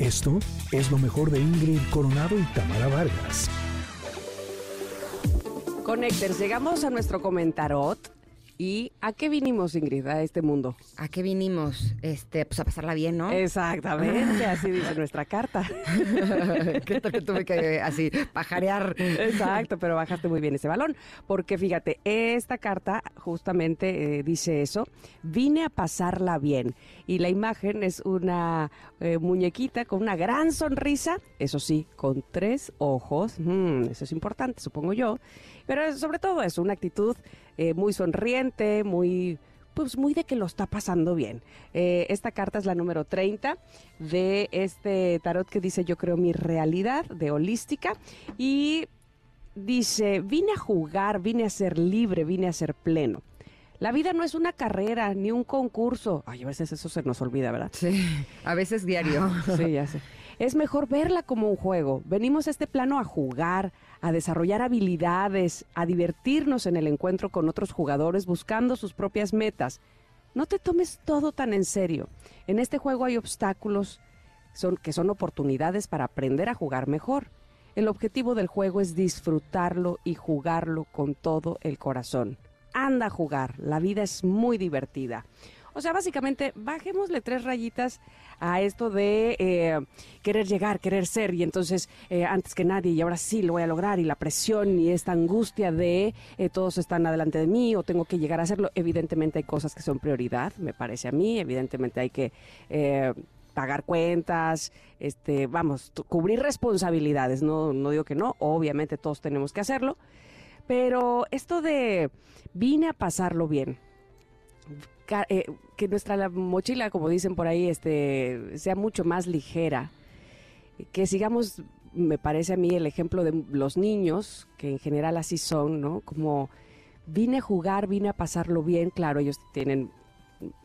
Esto es lo mejor de Ingrid Coronado y Tamara Vargas. Connecters, llegamos a nuestro comentarot. ¿Y a qué vinimos, Ingrid, a este mundo? ¿A qué vinimos? Este, pues a pasarla bien, ¿no? Exactamente, así dice nuestra carta. ¿Qué tal que tuve que así pajarear? Exacto, pero bajaste muy bien ese balón. Porque fíjate, esta carta justamente eh, dice eso. Vine a pasarla bien. Y la imagen es una eh, muñequita con una gran sonrisa, eso sí, con tres ojos. Mm, eso es importante, supongo yo. Pero sobre todo es una actitud eh, muy sonriente, muy pues muy de que lo está pasando bien. Eh, esta carta es la número 30 de este tarot que dice yo creo mi realidad de holística y dice vine a jugar, vine a ser libre, vine a ser pleno. La vida no es una carrera ni un concurso. Ay, a veces eso se nos olvida, ¿verdad? Sí, a veces diario. sí, ya sé. Es mejor verla como un juego. Venimos a este plano a jugar, a desarrollar habilidades, a divertirnos en el encuentro con otros jugadores buscando sus propias metas. No te tomes todo tan en serio. En este juego hay obstáculos que son oportunidades para aprender a jugar mejor. El objetivo del juego es disfrutarlo y jugarlo con todo el corazón. Anda a jugar, la vida es muy divertida. O sea, básicamente, bajémosle tres rayitas a esto de eh, querer llegar, querer ser, y entonces eh, antes que nadie, y ahora sí lo voy a lograr, y la presión y esta angustia de eh, todos están adelante de mí o tengo que llegar a hacerlo. Evidentemente hay cosas que son prioridad, me parece a mí, evidentemente hay que pagar cuentas, este, vamos, cubrir responsabilidades, no, no digo que no, obviamente todos tenemos que hacerlo, pero esto de vine a pasarlo bien, eh, que nuestra mochila, como dicen por ahí, este, sea mucho más ligera, que sigamos, me parece a mí, el ejemplo de los niños, que en general así son, ¿no? Como vine a jugar, vine a pasarlo bien, claro, ellos tienen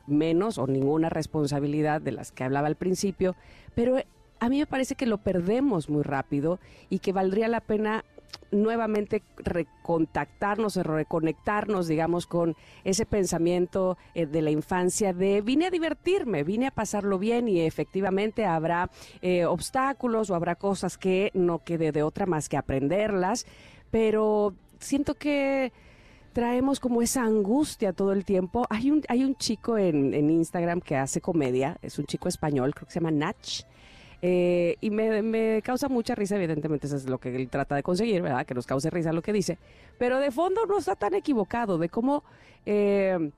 menos o ninguna responsabilidad de las que hablaba al principio, pero a mí me parece que lo perdemos muy rápido y que valdría la pena nuevamente recontactarnos, reconectarnos, digamos, con ese pensamiento eh, de la infancia de vine a divertirme, vine a pasarlo bien y efectivamente habrá eh, obstáculos o habrá cosas que no quede de otra más que aprenderlas, pero siento que traemos como esa angustia todo el tiempo. Hay un, hay un chico en, en Instagram que hace comedia, es un chico español, creo que se llama Nach eh, y me, causa mucha risa, evidentemente eso es lo que él trata de conseguir, ¿verdad? Que nos cause risa lo que dice. Pero de fondo no está tan equivocado de cómo... Eh,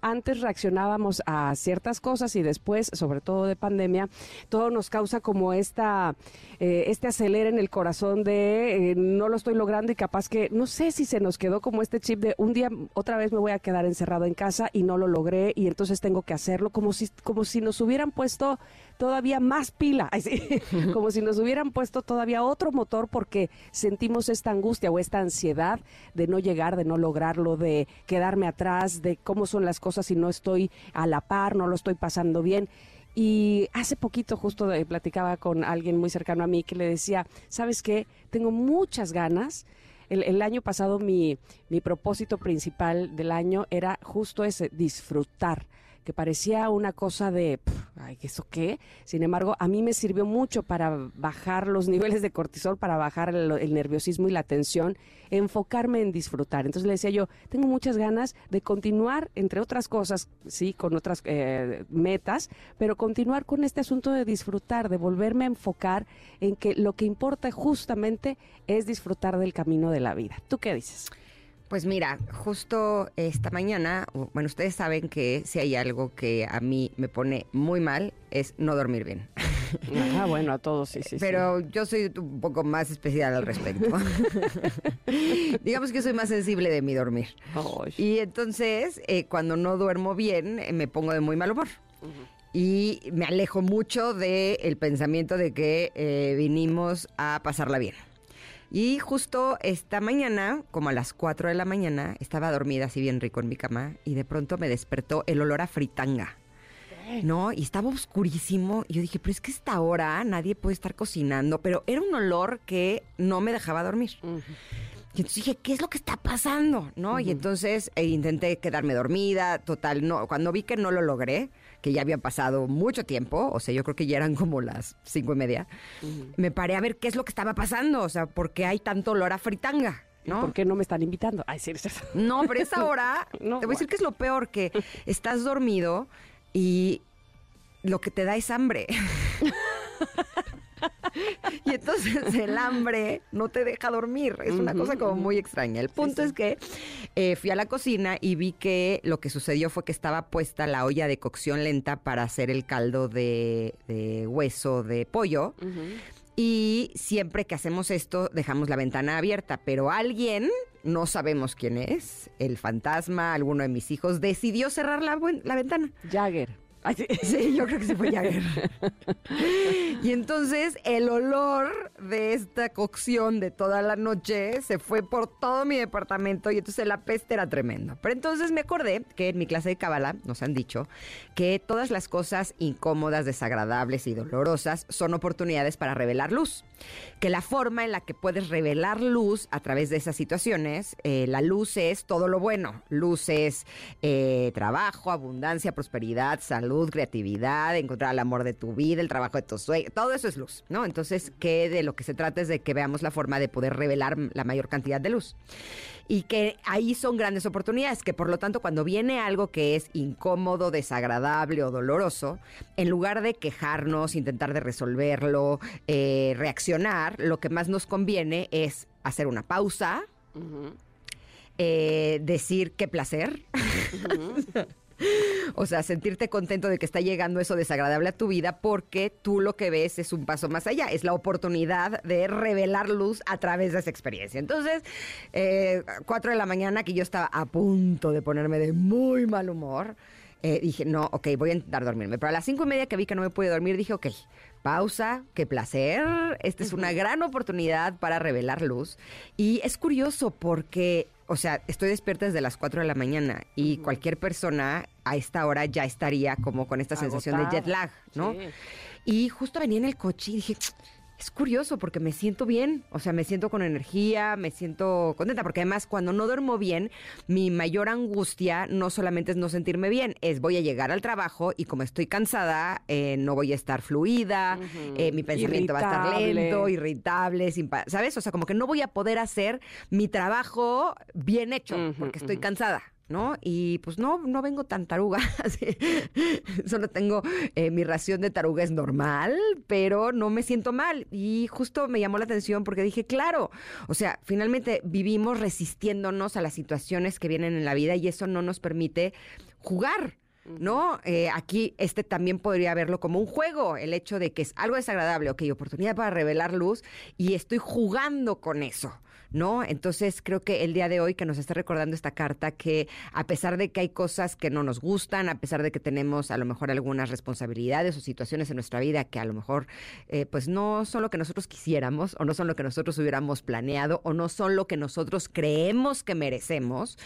antes reaccionábamos a ciertas cosas y después, sobre todo de pandemia, todo nos causa como esta, eh, este acelera en el corazón de no lo estoy logrando y capaz que, no sé si se nos quedó como este chip de un día otra vez me voy a quedar encerrado en casa y no lo logré y entonces tengo que hacerlo, como si, como si nos hubieran puesto todavía más pila, como si nos hubieran puesto todavía otro motor porque sentimos esta angustia o esta ansiedad de no llegar, de no lograrlo, de quedarme atrás, de cómo son las cosas si no estoy a la par, no lo estoy pasando bien. Y hace poquito justo platicaba con alguien muy cercano a mí que le decía, ¿sabes qué? Tengo muchas ganas. El, el año pasado mi, mi propósito principal del año era justo ese, disfrutar que parecía una cosa de, ay, ¿eso qué? Sin embargo, a mí me sirvió mucho para bajar los niveles de cortisol, para bajar el, nerviosismo y la tensión, enfocarme en disfrutar. Entonces le decía yo, tengo muchas ganas de continuar, entre otras cosas, sí, con otras eh, metas, pero continuar con este asunto de disfrutar, de volverme a enfocar en que lo que importa justamente es disfrutar del camino de la vida. ¿Tú qué dices? Pues mira, justo esta mañana, bueno, ustedes saben que si hay algo que a mí me pone muy mal es no dormir bien. Ah, bueno, a todos sí, sí. Pero yo soy un poco más especial al respecto. Digamos que soy más sensible de mi dormir. Y entonces, eh, cuando no duermo bien, eh, me pongo de muy mal humor. Y me alejo mucho del pensamiento de que eh, vinimos a pasarla bien. Y justo esta mañana, como a las 4 de la mañana, estaba dormida así bien rico en mi cama y de pronto me despertó el olor a fritanga. ¿no? Y estaba oscurísimo. Y yo dije, pero es que esta hora nadie puede estar cocinando. Pero era un olor que no me dejaba dormir. Y entonces dije, ¿qué es lo que está pasando? ¿No? Y entonces eh, intenté quedarme dormida, total, no. Cuando vi que no lo logré, que ya había pasado mucho tiempo, o sea, yo creo que ya eran como las cinco y media, me paré a ver qué es lo que estaba pasando, o sea, por qué hay tanto olor a fritanga. ¿No? ¿Por qué no me están invitando? Ay, sí, No, pero esa hora, te voy a decir que es lo peor, que estás dormido y lo que te da es hambre. y entonces el hambre no te deja dormir. Es una cosa como muy extraña. El punto es que eh, fui a la cocina y vi que lo que sucedió fue que estaba puesta la olla de cocción lenta para hacer el caldo de, hueso de pollo. Y siempre que hacemos esto, dejamos la ventana abierta, pero alguien, no sabemos quién es, el fantasma, alguno de mis hijos, decidió cerrar la, la ventana. Jagger. Sí, yo creo que se fue Jagger. y entonces el olor de esta cocción de toda la noche se fue por todo mi departamento y entonces la peste era tremenda. Pero entonces me acordé que en mi clase de Kabbalah nos han dicho que todas las cosas incómodas, desagradables y dolorosas son oportunidades para revelar luz. Que la forma en la que puedes revelar luz a través de esas situaciones, eh, la luz es todo lo bueno. Luz es eh, trabajo, abundancia, prosperidad, salud creatividad, encontrar el amor de tu vida, el trabajo de tus sueños, todo eso es luz, ¿no? Entonces, que de lo que se trata es de que veamos la forma de poder revelar la mayor cantidad de luz. Y que ahí son grandes oportunidades, que por lo tanto cuando viene algo que es incómodo, desagradable o doloroso, en lugar de quejarnos, intentar de resolverlo, eh, reaccionar, lo que más nos conviene es hacer una pausa, eh, decir qué placer. O sea, sentirte contento de que está llegando eso desagradable a tu vida porque tú lo que ves es un paso más allá, es la oportunidad de revelar luz a través de esa experiencia. Entonces, eh, cuatro de la mañana que yo estaba a punto de ponerme de muy mal humor, eh, dije, no, ok, voy a intentar dormirme. Pero a las cinco y media que vi que no me pude dormir, dije, ok, pausa, qué placer. Esta es una gran oportunidad para revelar luz. Y es curioso porque o sea, estoy despierta desde las 4 de la mañana y cualquier persona a esta hora ya estaría como con esta sensación de jet lag, ¿no? Y justo venía en el coche y dije, es curioso porque me siento bien, o sea, me siento con energía, me siento contenta, porque además cuando no duermo bien, mi mayor angustia no solamente es no sentirme bien, es voy a llegar al trabajo y como estoy cansada, eh, no voy a estar fluida, eh, mi pensamiento va a estar lento, irritable, sin ¿sabes? O sea, como que no voy a poder hacer mi trabajo bien hecho porque estoy cansada. ¿No? Y pues no, no vengo tan taruga, solo tengo eh, mi ración de taruga es normal, pero no me siento mal. Y justo me llamó la atención porque dije, claro, o sea, finalmente vivimos resistiéndonos a las situaciones que vienen en la vida y eso no nos permite jugar. ¿No? Eh, aquí este también podría verlo como un juego, el hecho de que es algo desagradable, ok, oportunidad para revelar luz y estoy jugando con eso. ¿no? Entonces creo que el día de hoy que nos está recordando esta carta que a pesar de que hay cosas que no nos gustan, a pesar de que tenemos a lo mejor algunas responsabilidades o situaciones en nuestra vida que a lo mejor eh, pues no son lo que nosotros quisiéramos o no son lo que nosotros hubiéramos planeado o no son lo que nosotros creemos que merecemos,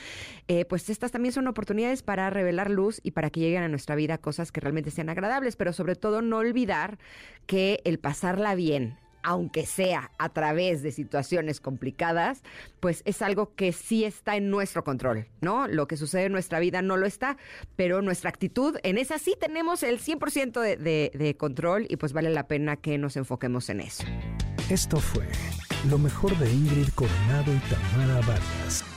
eh, pues estas también son oportunidades para revelar luz y para que lleguen a nuestra vida cosas que realmente sean agradables, pero sobre todo no olvidar que el pasarla bien, aunque sea a través de situaciones complicadas, pues es algo que sí está en nuestro control, ¿no? Lo que sucede en nuestra vida no lo está, pero nuestra actitud, en esa sí tenemos el 100% de, de control y pues vale la pena que nos enfoquemos en eso. Esto fue lo mejor de Ingrid Coronado y Tamara Vargas.